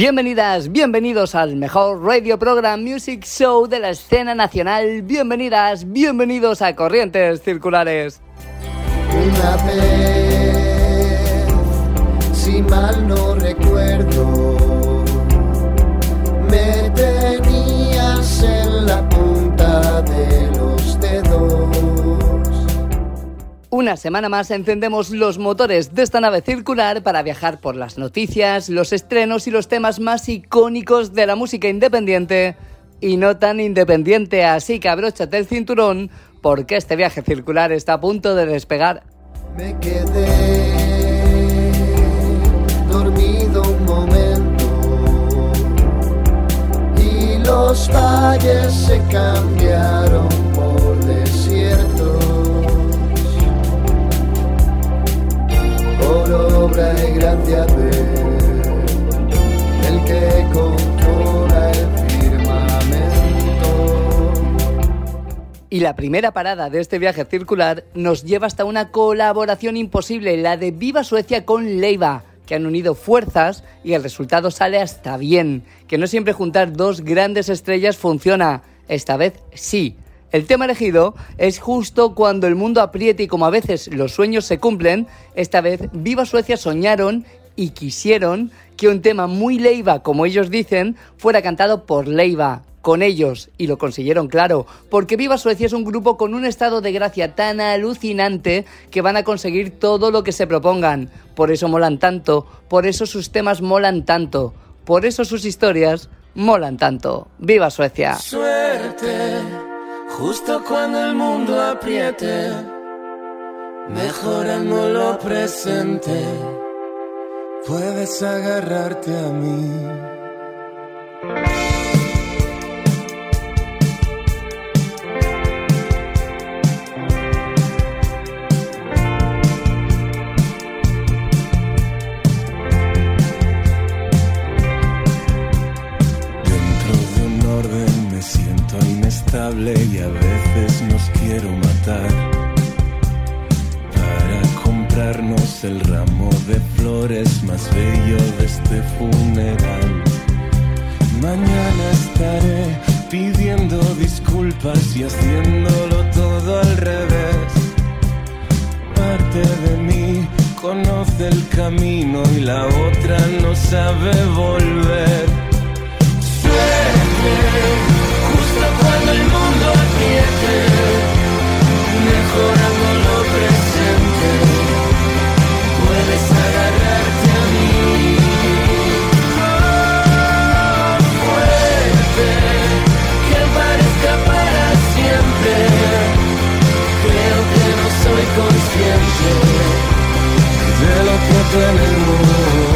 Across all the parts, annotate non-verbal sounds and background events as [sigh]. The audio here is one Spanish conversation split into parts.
Bienvenidas, bienvenidos al mejor radio program music show de la escena nacional. Bienvenidas, bienvenidos a Corrientes Circulares. Una vez, si mal no recuerdo, me tenías en la punta de Una semana más encendemos los motores de esta nave circular para viajar por las noticias, los estrenos y los temas más icónicos de la música independiente y no tan independiente, así que abróchate el cinturón porque este viaje circular está a punto de despegar. Me quedé dormido un momento y los valles se cambiaron por obra y de el que controla el firmamento. Y la primera parada de este viaje circular nos lleva hasta una colaboración imposible, la de Viva Suecia con Leiva, que han unido fuerzas y el resultado sale hasta bien, que no siempre juntar dos grandes estrellas funciona, esta vez sí. El tema elegido es justo cuando el mundo apriete y como a veces los sueños se cumplen, esta vez Viva Suecia soñaron y quisieron que un tema muy Leiva, como ellos dicen, fuera cantado por Leiva, con ellos, y lo consiguieron, claro, porque Viva Suecia es un grupo con un estado de gracia tan alucinante que van a conseguir todo lo que se propongan. Por eso molan tanto, por eso sus temas molan tanto, por eso sus historias molan tanto. ¡Viva Suecia! Suerte, justo cuando el mundo apriete, mejorando lo presente, puedes agarrarte a mí. Inestable y a veces nos quiero matar. Para comprarnos el ramo de flores más bello de este funeral. Mañana estaré pidiendo disculpas y haciéndolo todo al revés. Parte de mí conoce el camino y la otra no sabe volver. Justo cuando el mundo apriete, mejorando lo presente, puedes agarrarte a mí. Fuerte, que parezca para siempre, creo que no soy consciente de lo que tenemos.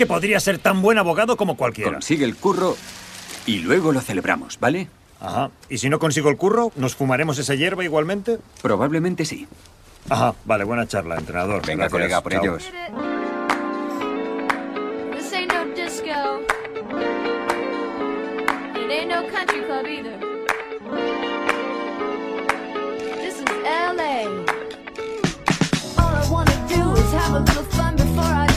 que podría ser tan buen abogado como cualquiera. Consigue el curro y luego lo celebramos, ¿vale? Ajá. ¿Y si no consigo el curro, nos fumaremos esa hierba igualmente? Probablemente sí. Ajá. Vale, buena charla, entrenador. Venga, Gracias. colega, por Chao. ellos. LA. All I wanna do is have a little fun before I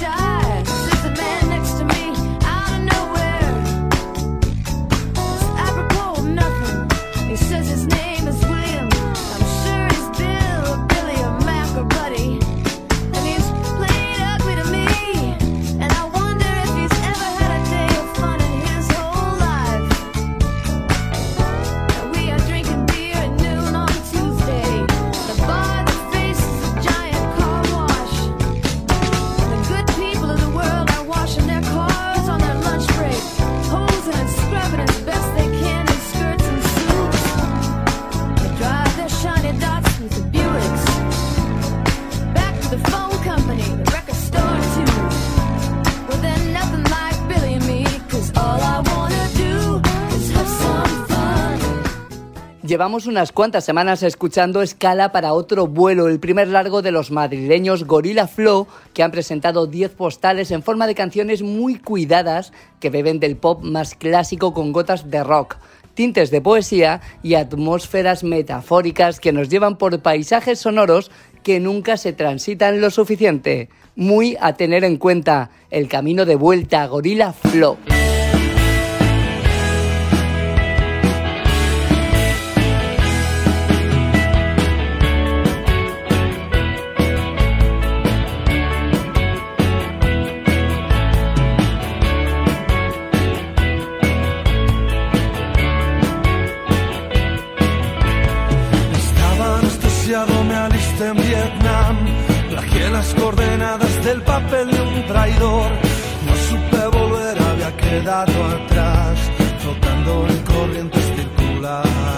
Llevamos unas cuantas semanas escuchando Escala para otro vuelo, el primer largo de los madrileños Gorilla Flow, que han presentado 10 postales en forma de canciones muy cuidadas que beben del pop más clásico con gotas de rock tintes de poesía y atmósferas metafóricas que nos llevan por paisajes sonoros que nunca se transitan lo suficiente. Muy a tener en cuenta el camino de vuelta a Gorila Flow. papel de un traidor. No supe volver, había quedado atrás, flotando en corriente circular.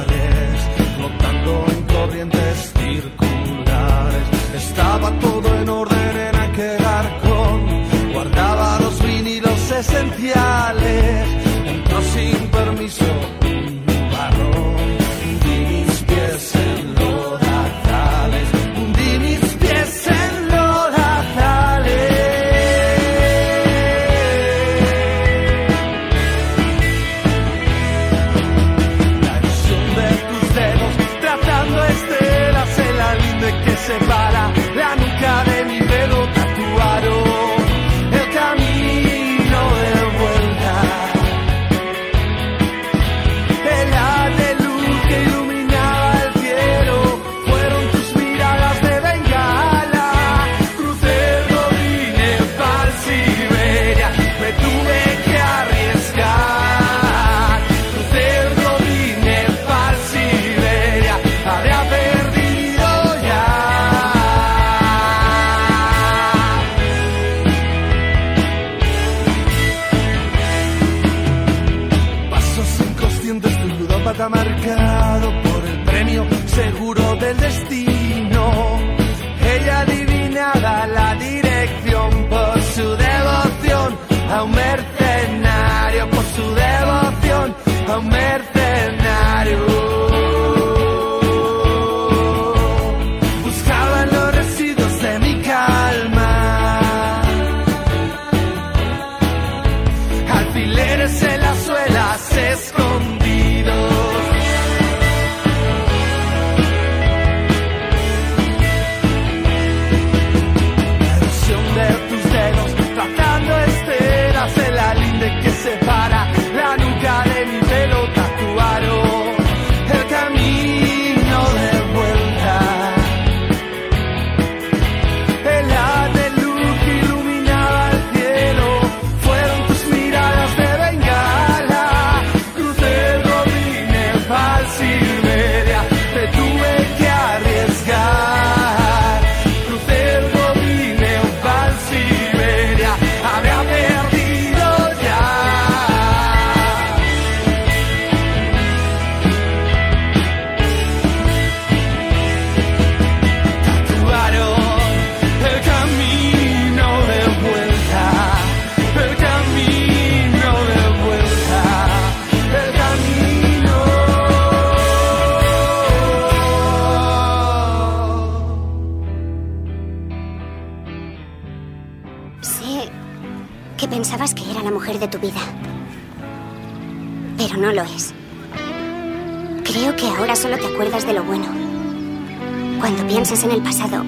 El pasado,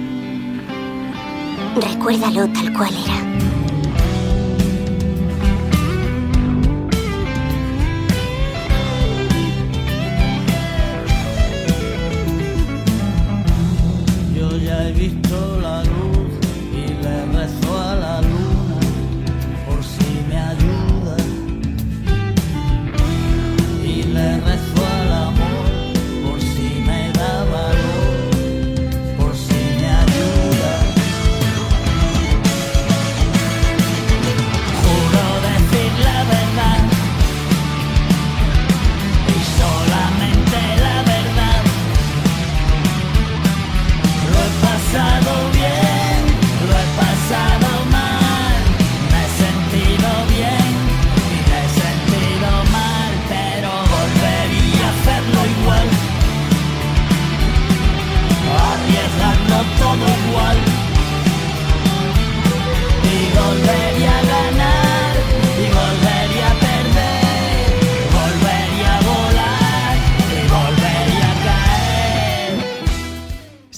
recuérdalo tal cual era.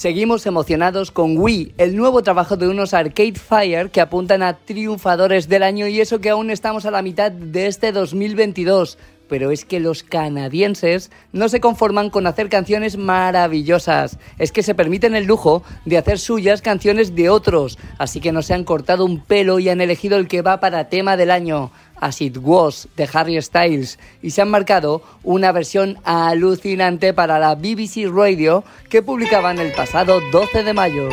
Seguimos emocionados con Wii, el nuevo trabajo de unos Arcade Fire que apuntan a triunfadores del año y eso que aún estamos a la mitad de este 2022. Pero es que los canadienses no se conforman con hacer canciones maravillosas, es que se permiten el lujo de hacer suyas canciones de otros, así que no se han cortado un pelo y han elegido el que va para tema del año. As It Was de Harry Styles y se han marcado una versión alucinante para la BBC Radio que publicaban el pasado 12 de mayo.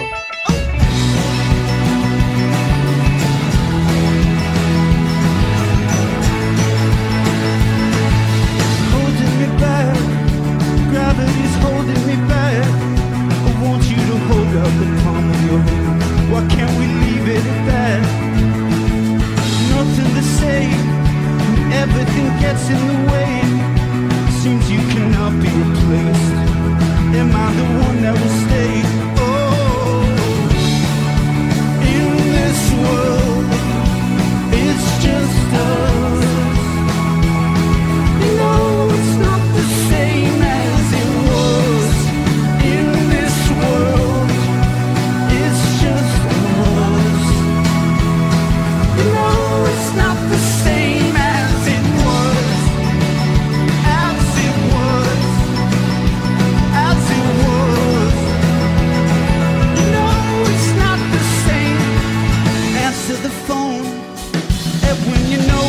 When you're no.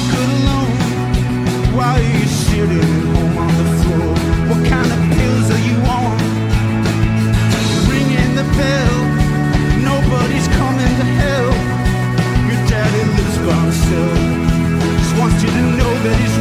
Why are you sitting home on the floor? What kind of pills are you on? Ringing the bell, nobody's coming to help. Your daddy lives by himself, just wants you to know that he's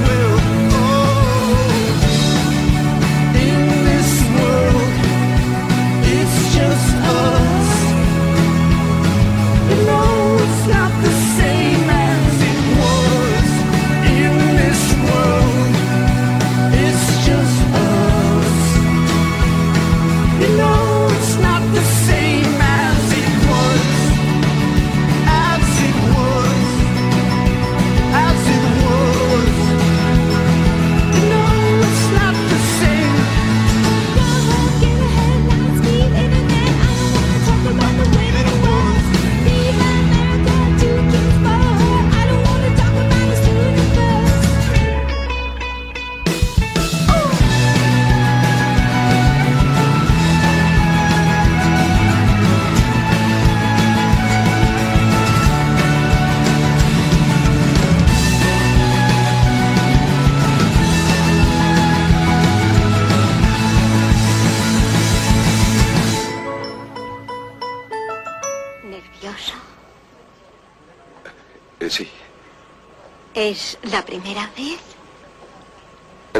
¿Es la primera vez?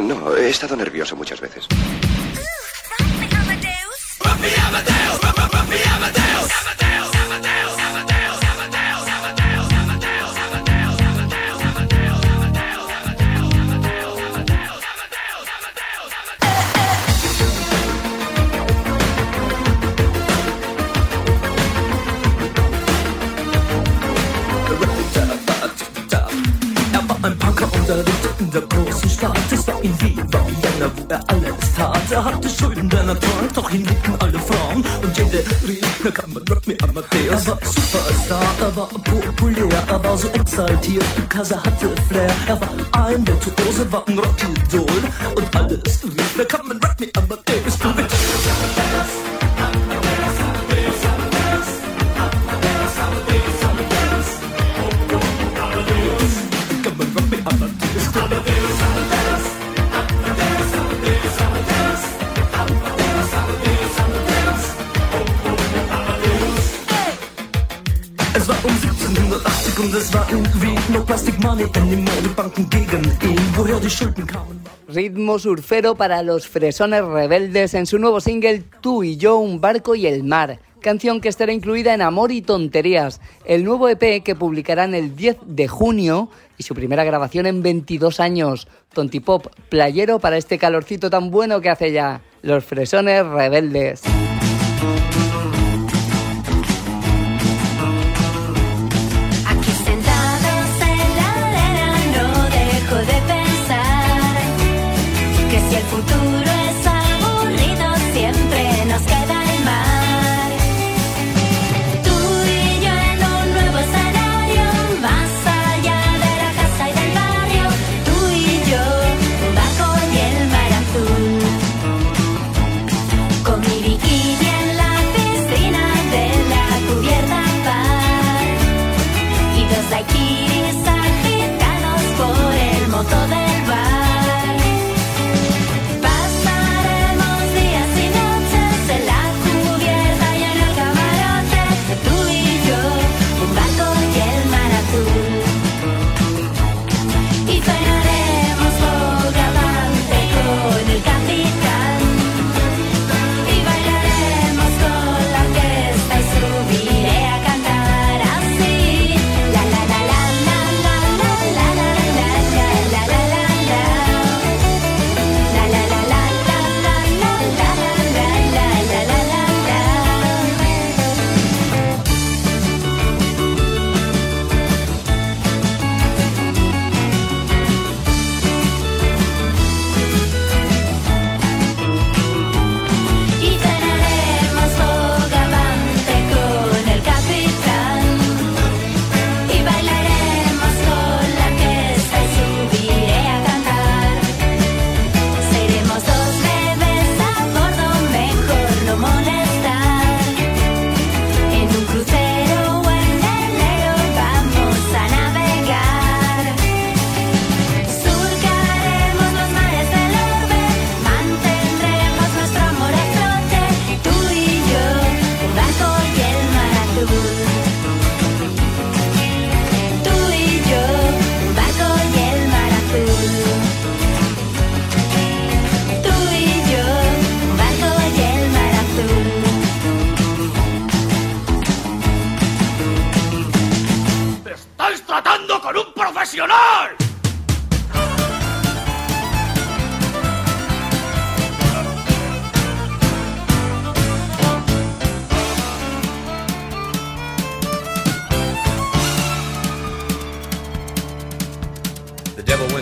No, he estado nervioso muchas veces. ¡Papi Amadeus! ¡Papi Amadeus! ¡Papi Amadeus! Hatte Schulden, denn er trank, doch ihn liebten alle Frauen. Und jede rief, na kann man Rock me Amadeus. Er war Superstar, er war populär, er war so exaltiert, because er hatte Flair. Er war ein Virtuose, war ein Rockidol. Und alles rief, na kann man Rock me Amadeus. Du Ritmo surfero para los fresones rebeldes en su nuevo single Tú y yo, un barco y el mar. Canción que estará incluida en Amor y Tonterías, el nuevo EP que publicarán el 10 de junio y su primera grabación en 22 años. Tontipop playero para este calorcito tan bueno que hace ya. Los fresones rebeldes.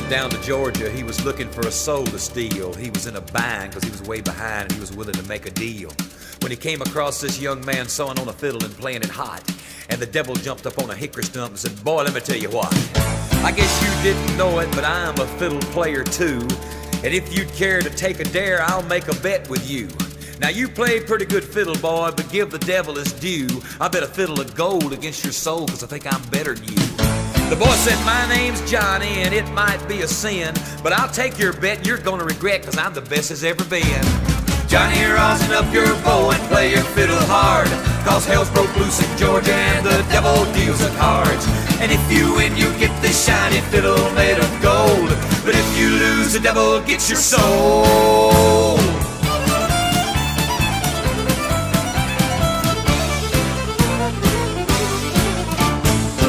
Went down to Georgia. He was looking for a soul to steal. He was in a bind because he was way behind and he was willing to make a deal. When he came across this young man sewing on a fiddle and playing it hot, and the devil jumped up on a hickory stump and said, Boy, let me tell you what. I guess you didn't know it, but I'm a fiddle player too. And if you'd care to take a dare, I'll make a bet with you. Now you played pretty good fiddle, boy, but give the devil his due. I bet a fiddle of gold against your soul, cause I think I'm better than you. The boy said, My name's Johnny, and it might be a sin, but I'll take your bet and you're gonna regret, cause I'm the best as ever been. Johnny, rosin up your bow and play your fiddle hard, cause hell's broke loose in Georgia and the devil deals the cards. And if you win, you get this shiny fiddle made of gold, but if you lose, the devil gets your soul.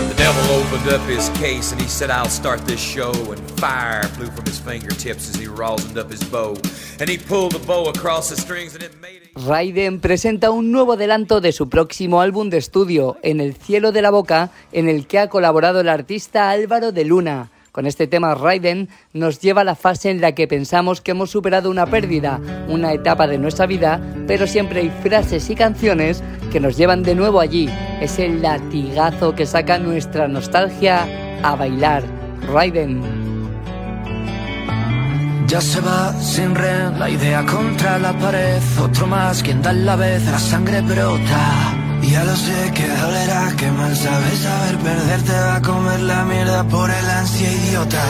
The devil opened up his case and he said, I'll start this show. And fire flew from his fingertips as he rosined up his bow. And he pulled the bow across the strings and it made. Raiden presenta un nuevo adelanto de su próximo álbum de estudio, En el cielo de la boca, en el que ha colaborado el artista Álvaro de Luna. Con este tema Raiden nos lleva a la fase en la que pensamos que hemos superado una pérdida, una etapa de nuestra vida, pero siempre hay frases y canciones que nos llevan de nuevo allí. Es el latigazo que saca nuestra nostalgia a bailar. Raiden. Ya se va sin red, la idea contra la pared. Otro más, quien da la vez, la sangre brota. Ya lo sé que dolerá, que mal sabes saber perderte va a comer la mierda por el ansia idiota.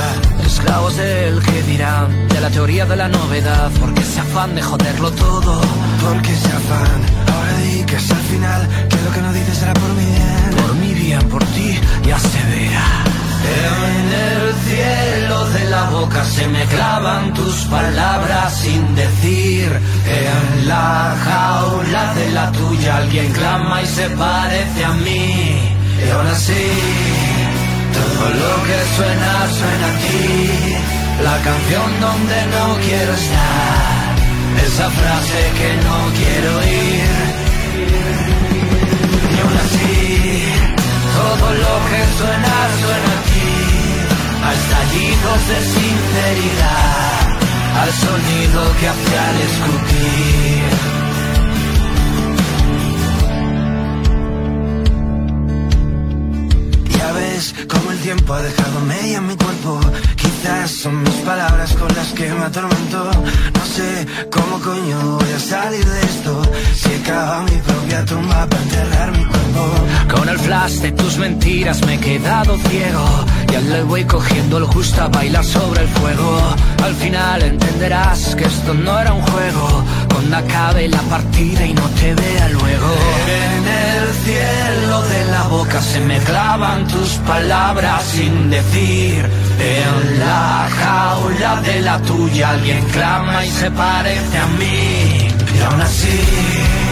Esclavos del que dirán, de la teoría de la novedad, porque ese afán de joderlo todo. Porque ese afán, ahora di que es al final, que lo que no dices será por mi bien. Por mi bien, por ti, ya se verá. En el cielo de la boca se me clavan tus palabras sin decir. En la jaula de la tuya alguien clama y se parece a mí. Y aún así, todo lo que suena, suena a ti. La canción donde no quiero estar. Esa frase que no quiero oír. Todo lo que suena, suena a ti. A estallidos de sinceridad. Al sonido que hace al. Ves como el tiempo ha dejado media en mi cuerpo. Quizás son mis palabras con las que me atormento. No sé cómo coño voy a salir de esto. Si he cavado mi propia tumba para enterrar mi cuerpo. Con el flash de tus mentiras me he quedado ciego Ya le voy cogiendo el justo a bailar sobre el fuego Al final entenderás que esto no era un juego Cuando acabe la partida y no te vea luego En el cielo se me clavan tus palabras sin decir En la jaula de la tuya alguien clama y se parece a mí Y aún así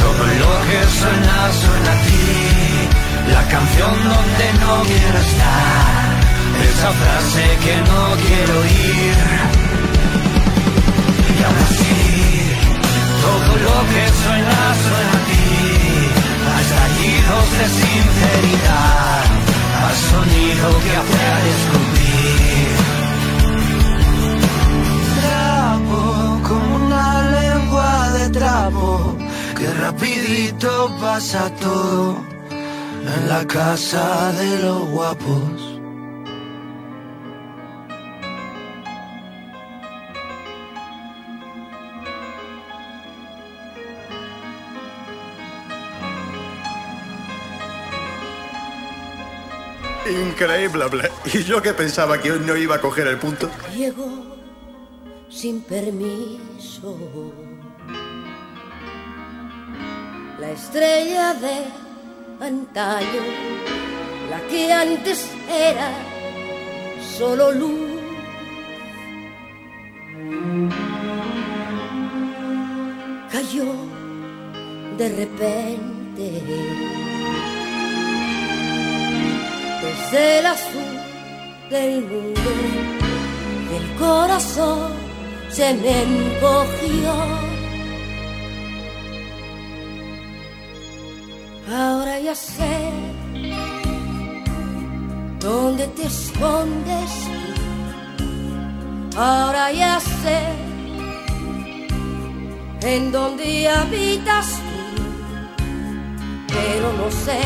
todo lo que suena, suena a ti. La canción donde no quiero estar. Esa frase que no quiero oír. Y aún así, todo lo que suena, suena a ti. A estallidos de sinceridad. Al sonido que hace al escupir. Trapo, como una lengua de trapo. Que rapidito pasa todo en la casa de los guapos. Increíble. Y yo que pensaba que hoy no iba a coger el punto. Llegó sin permiso. La estrella de antaño, la que antes era solo luz. Cayó de repente el azul del mundo, el corazón se me encogió. Ahora ya sé dónde te escondes. Ahora ya sé en dónde habitas. Pero no sé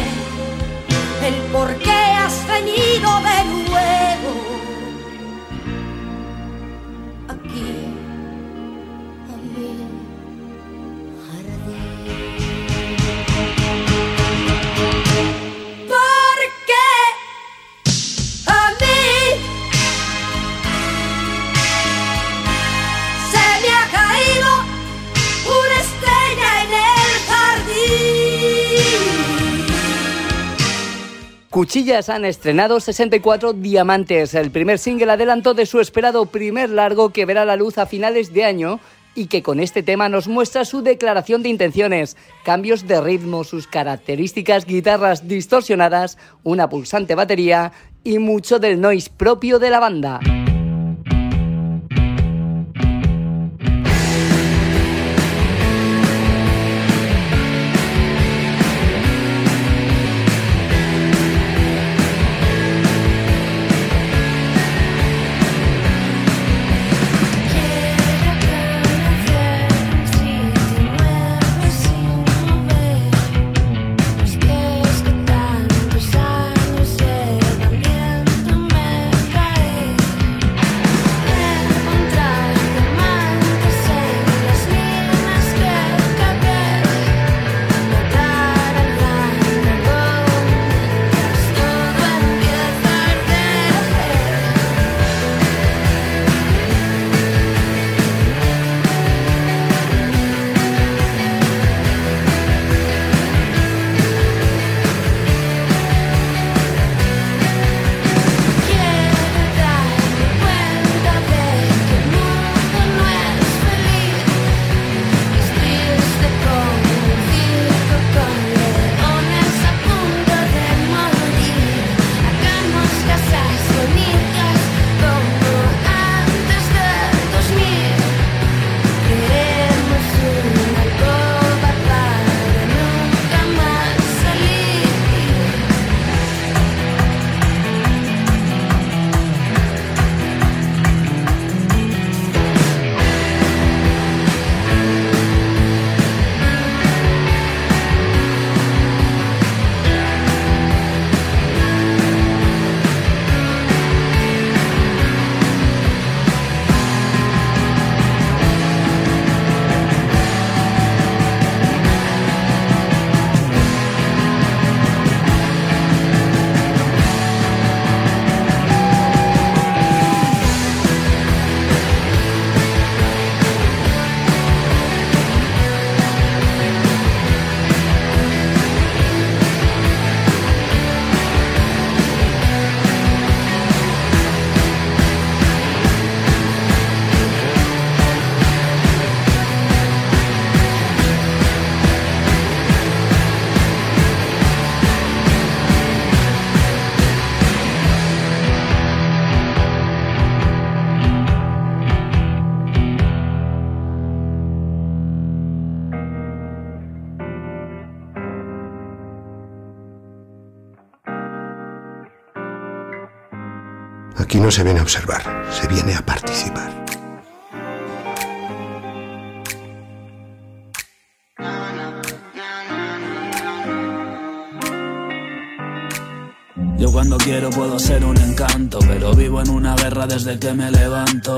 el por qué has venido de nuevo. Aquí Cuchillas han estrenado 64 Diamantes, el primer single adelanto de su esperado primer largo que verá la luz a finales de año y que con este tema nos muestra su declaración de intenciones, cambios de ritmo, sus características guitarras distorsionadas, una pulsante batería y mucho del noise propio de la banda. Aquí no se viene a observar, se viene a participar. Yo cuando quiero puedo ser un encanto, pero vivo en una guerra desde que me levanto.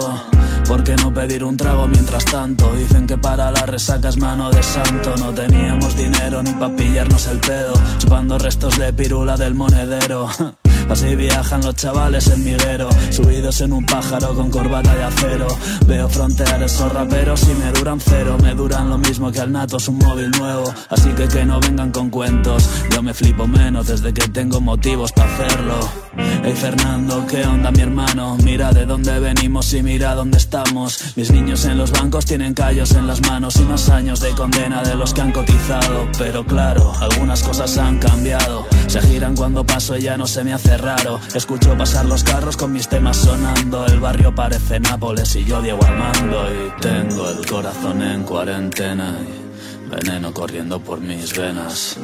¿Por qué no pedir un trago mientras tanto? Dicen que para la resaca es mano de santo. No teníamos dinero ni pa' pillarnos el pedo, chupando restos de pirula del monedero. [laughs] Así viajan los chavales en miguero, subidos en un pájaro con corbata de acero. Veo frontear esos raperos y me duran cero, me duran lo mismo que al nato es un móvil nuevo. Así que que no vengan con cuentos, yo me flipo menos desde que tengo motivos para hacerlo. Hey Fernando, ¿qué onda mi hermano? Mira de dónde venimos y mira dónde estamos. Mis niños en los bancos tienen callos en las manos y más años de condena de los que han cotizado. Pero claro, algunas cosas han cambiado. Se giran cuando paso y ya no se me hace raro. Escucho pasar los carros con mis temas sonando. El barrio parece Nápoles y yo Diego Armando. Y tengo el corazón en cuarentena. y Veneno corriendo por mis venas.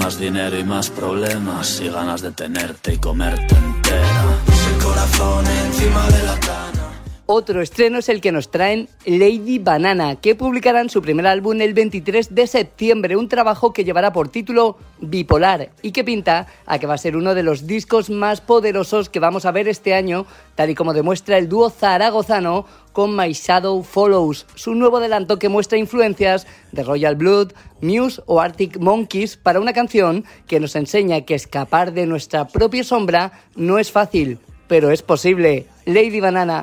Más dinero y más problemas. Y ganas de tenerte y comerte entera. El corazón encima de la cana. Otro estreno es el que nos traen Lady Banana, que publicarán su primer álbum el 23 de septiembre, un trabajo que llevará por título Bipolar y que pinta a que va a ser uno de los discos más poderosos que vamos a ver este año, tal y como demuestra el dúo zaragozano con My Shadow Follows, su nuevo adelanto que muestra influencias de Royal Blood, Muse o Arctic Monkeys para una canción que nos enseña que escapar de nuestra propia sombra no es fácil, pero es posible. Lady Banana.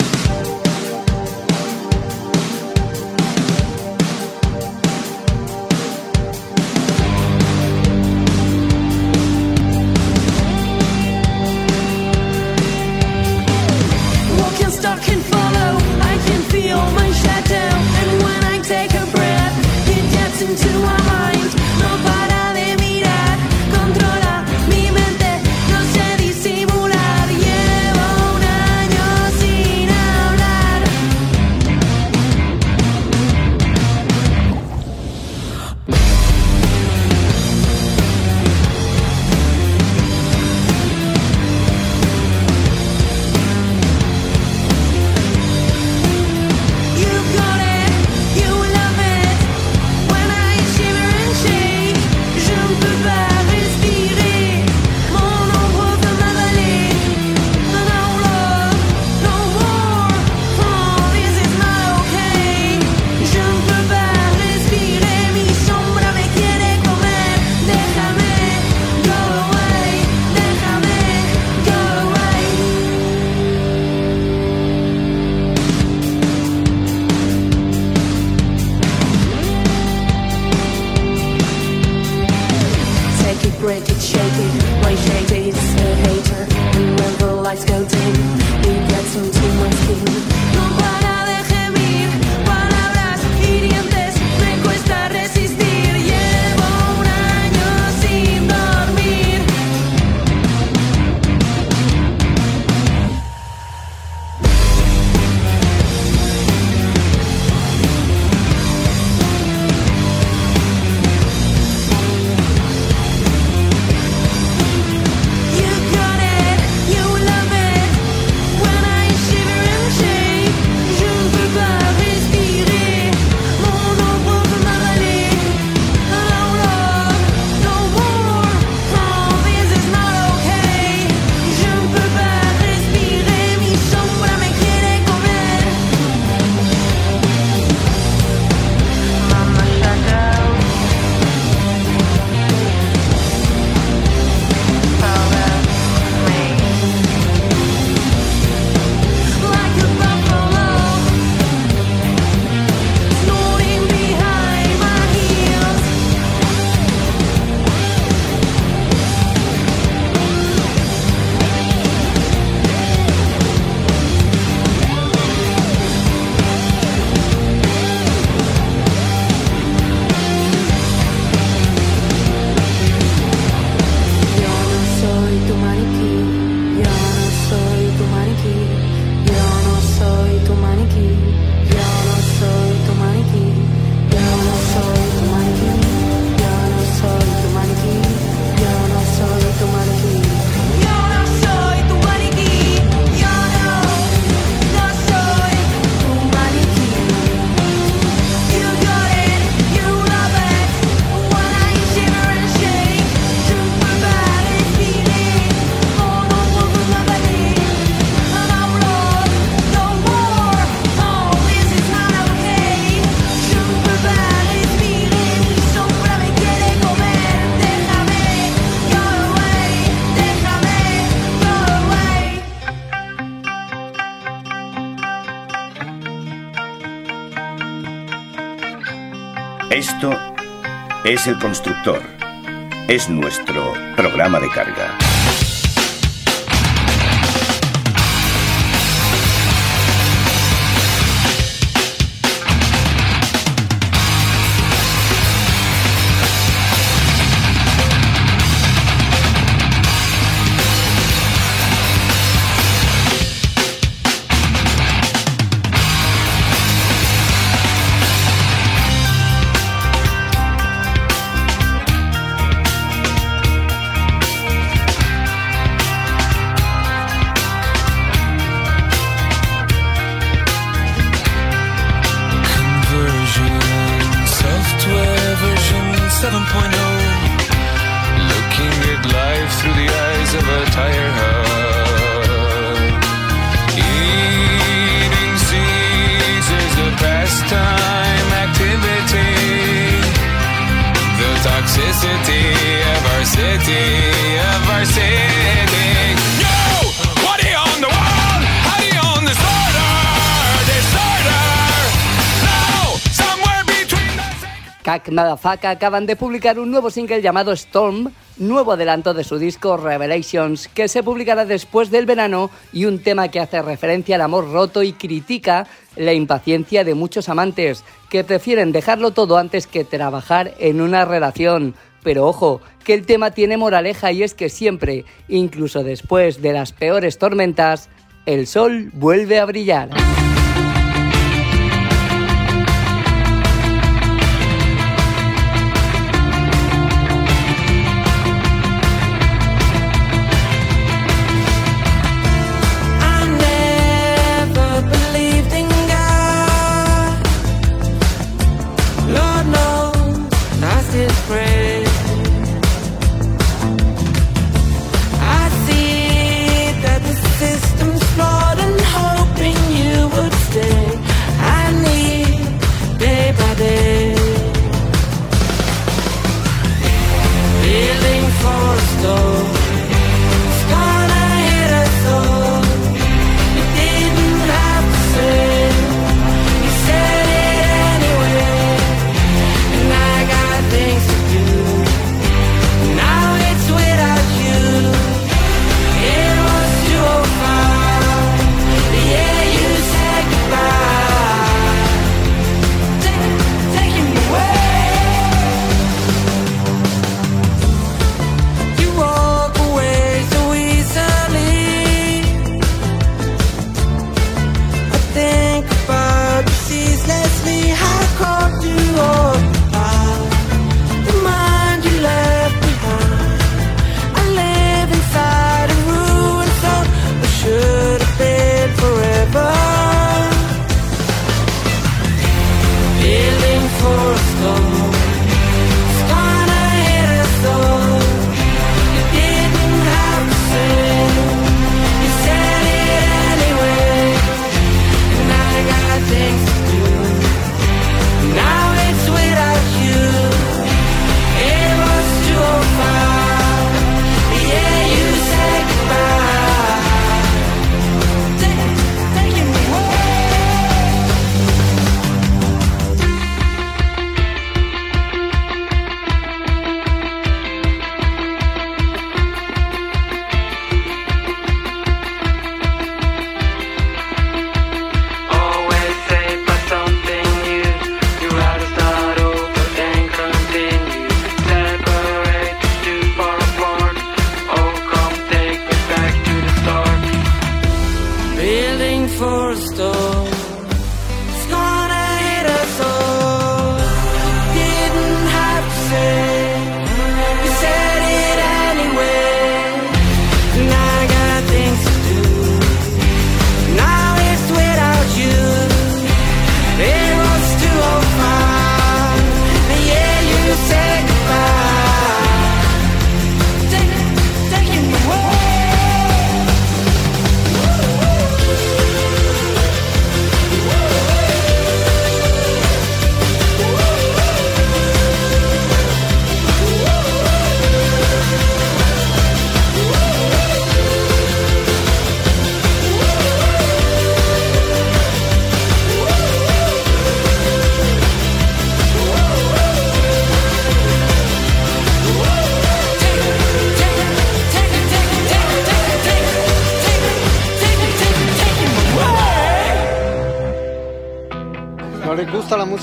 Es el constructor. Es nuestro programa de carga. llamada acaban de publicar un nuevo single llamado Storm, nuevo adelanto de su disco Revelations, que se publicará después del verano y un tema que hace referencia al amor roto y critica la impaciencia de muchos amantes, que prefieren dejarlo todo antes que trabajar en una relación. Pero ojo, que el tema tiene moraleja y es que siempre, incluso después de las peores tormentas, el sol vuelve a brillar.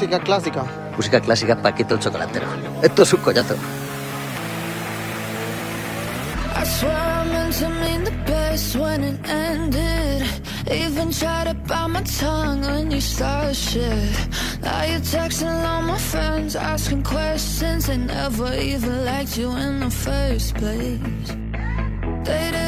Música clásica. Música clásica, Paquito el chocolatero. Esto es un collazo. I swear I meant to mean the best when it ended. Even tried to bite my tongue when you started shit. Now you're texting all my friends, asking questions. They never even liked you in the first place. Dated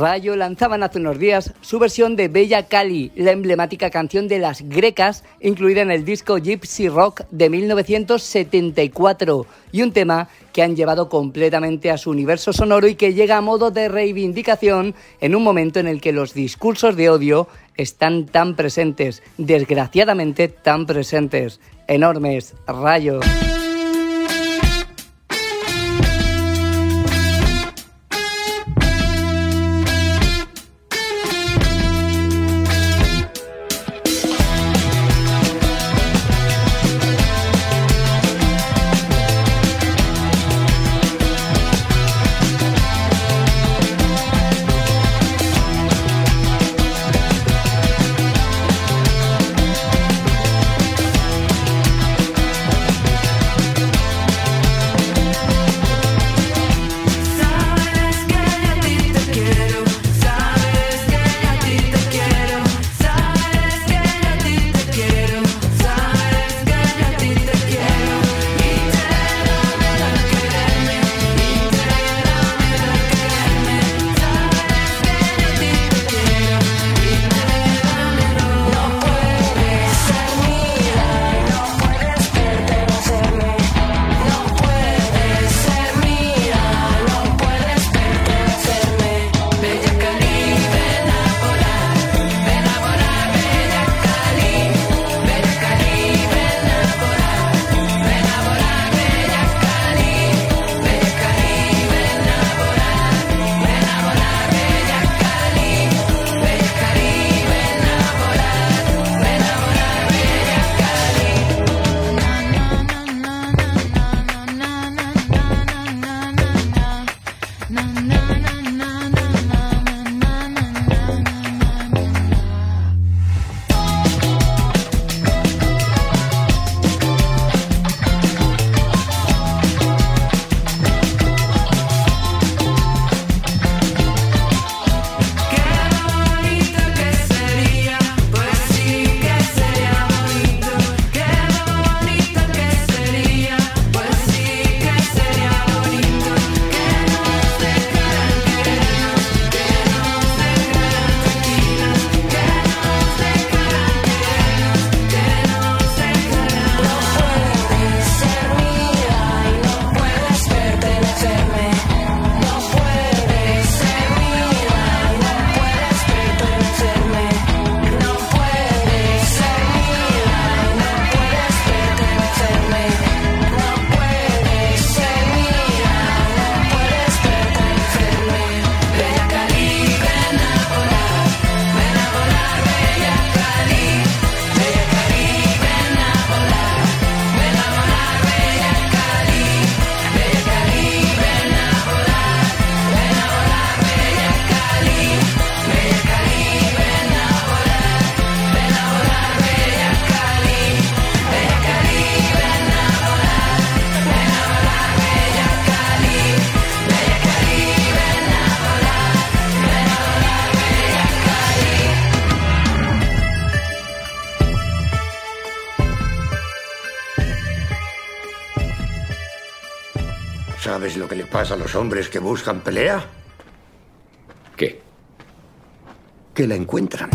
Rayo lanzaban hace unos días su versión de Bella Cali, la emblemática canción de las grecas, incluida en el disco Gypsy Rock de 1974, y un tema que han llevado completamente a su universo sonoro y que llega a modo de reivindicación en un momento en el que los discursos de odio están tan presentes, desgraciadamente tan presentes, enormes, Rayo. pasa a los hombres que buscan pelea? ¿Qué? Que la encuentran.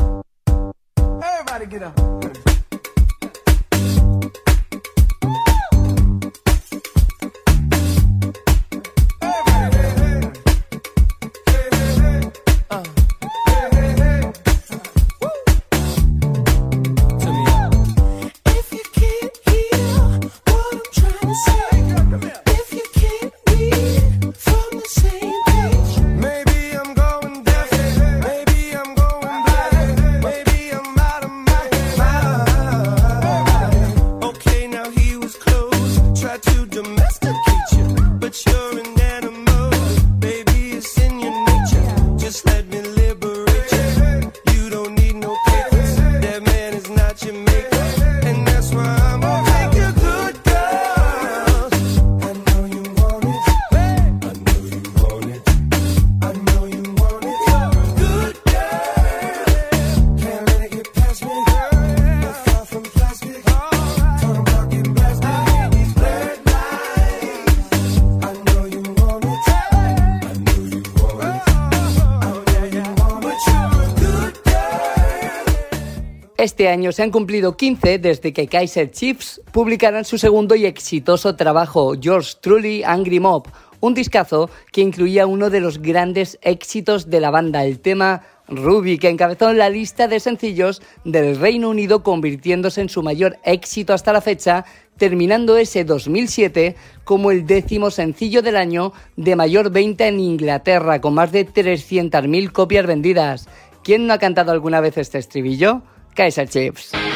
años se han cumplido 15 desde que Kaiser Chiefs publicaran su segundo y exitoso trabajo, Yours Truly Angry Mob, un discazo que incluía uno de los grandes éxitos de la banda, el tema Ruby, que encabezó la lista de sencillos del Reino Unido, convirtiéndose en su mayor éxito hasta la fecha, terminando ese 2007 como el décimo sencillo del año de mayor venta en Inglaterra, con más de 300.000 copias vendidas. ¿Quién no ha cantado alguna vez este estribillo? Keizer Chips.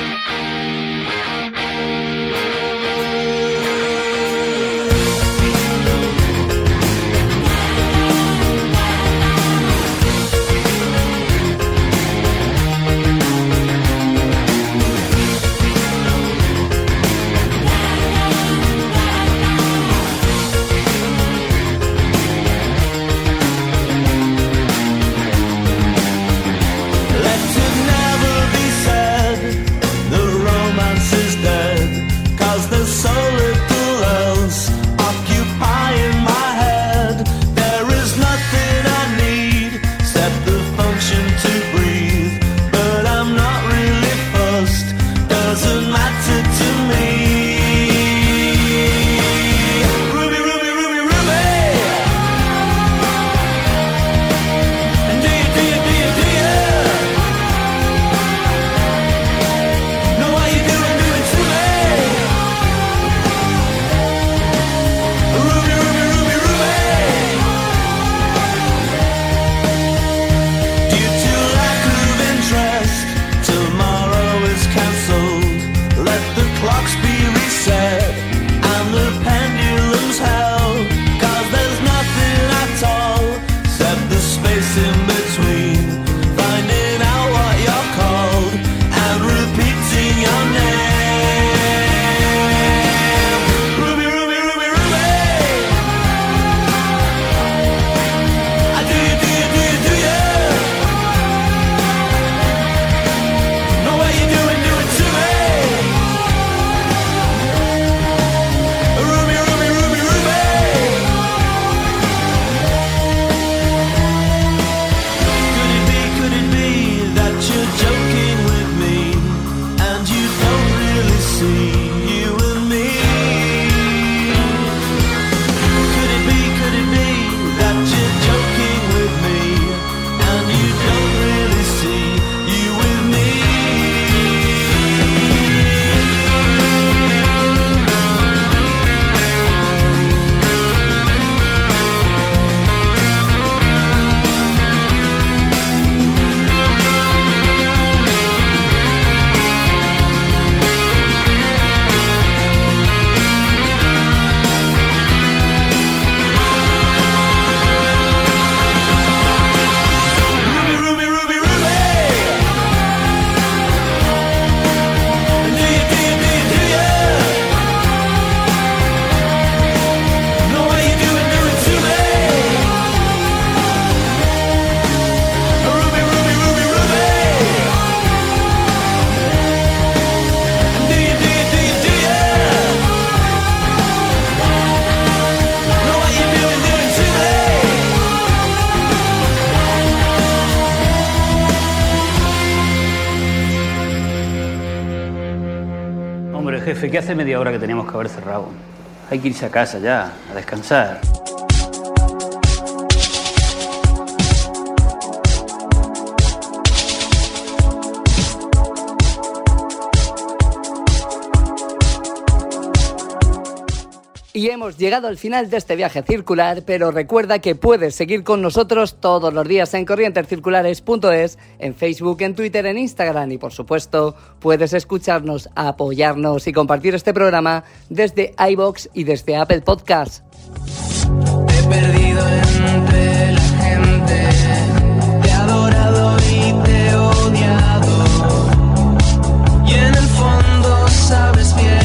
Que hace media hora que teníamos que haber cerrado. Hay que irse a casa ya, a descansar. Y hemos llegado al final de este viaje circular, pero recuerda que puedes seguir con nosotros todos los días en corrientescirculares.es, en Facebook, en Twitter, en Instagram y por supuesto puedes escucharnos, apoyarnos y compartir este programa desde iBox y desde Apple Podcast. Te he perdido entre la gente, te he adorado y te he odiado. Y en el fondo sabes bien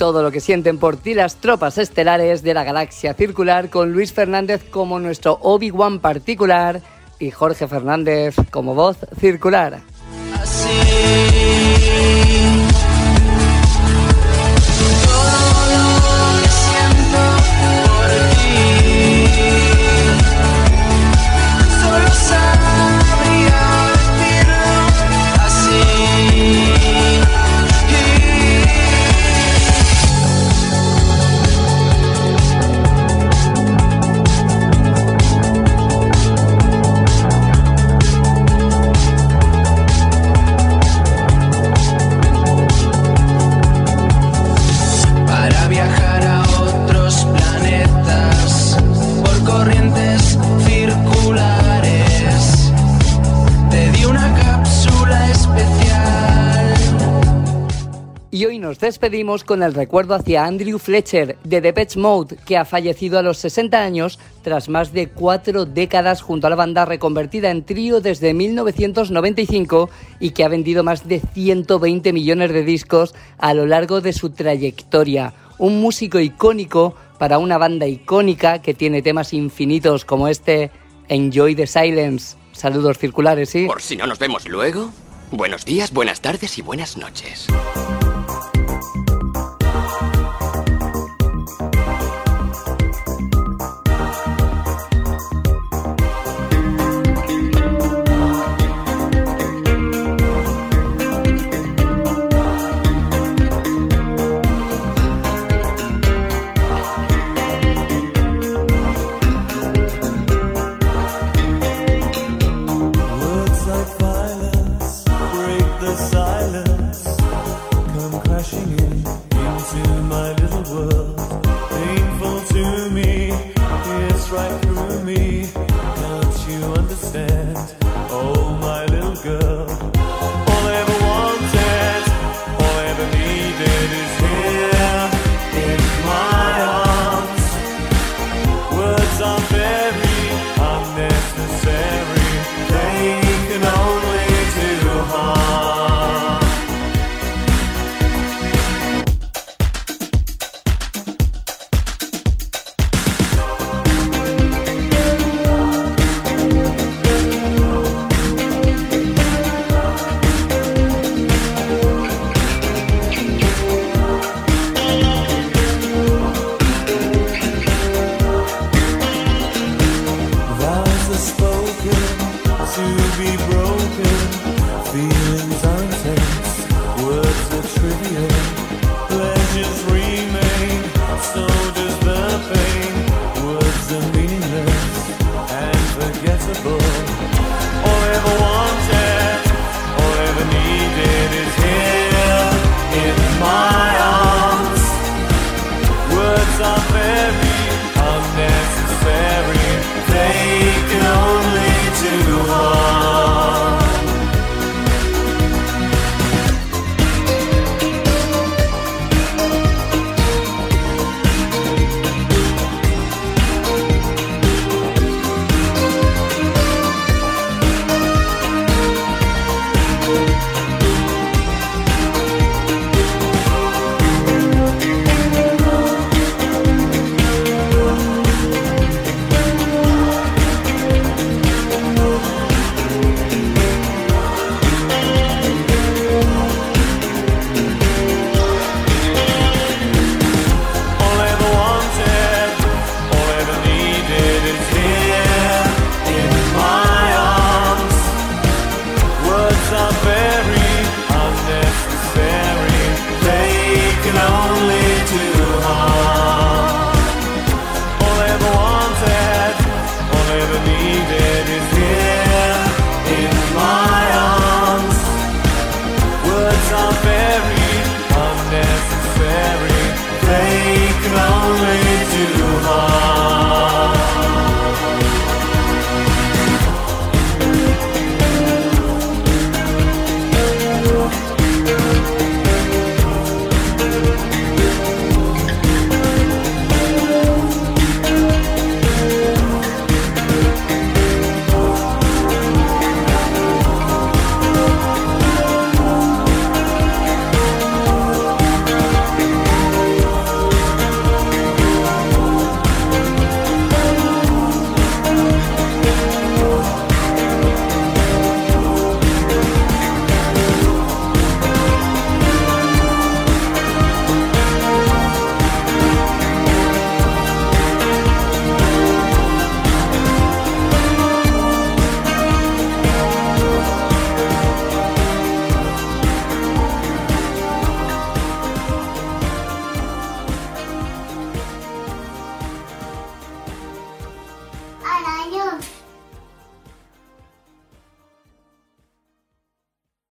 Todo lo que sienten por ti las tropas estelares de la galaxia circular con Luis Fernández como nuestro Obi-Wan particular y Jorge Fernández como voz circular. Todo despedimos con el recuerdo hacia Andrew Fletcher de Depeche Mode, que ha fallecido a los 60 años tras más de cuatro décadas junto a la banda reconvertida en trío desde 1995 y que ha vendido más de 120 millones de discos a lo largo de su trayectoria. Un músico icónico para una banda icónica que tiene temas infinitos como este Enjoy the Silence. Saludos circulares, ¿sí? Por si no nos vemos luego, buenos días, buenas tardes y buenas noches.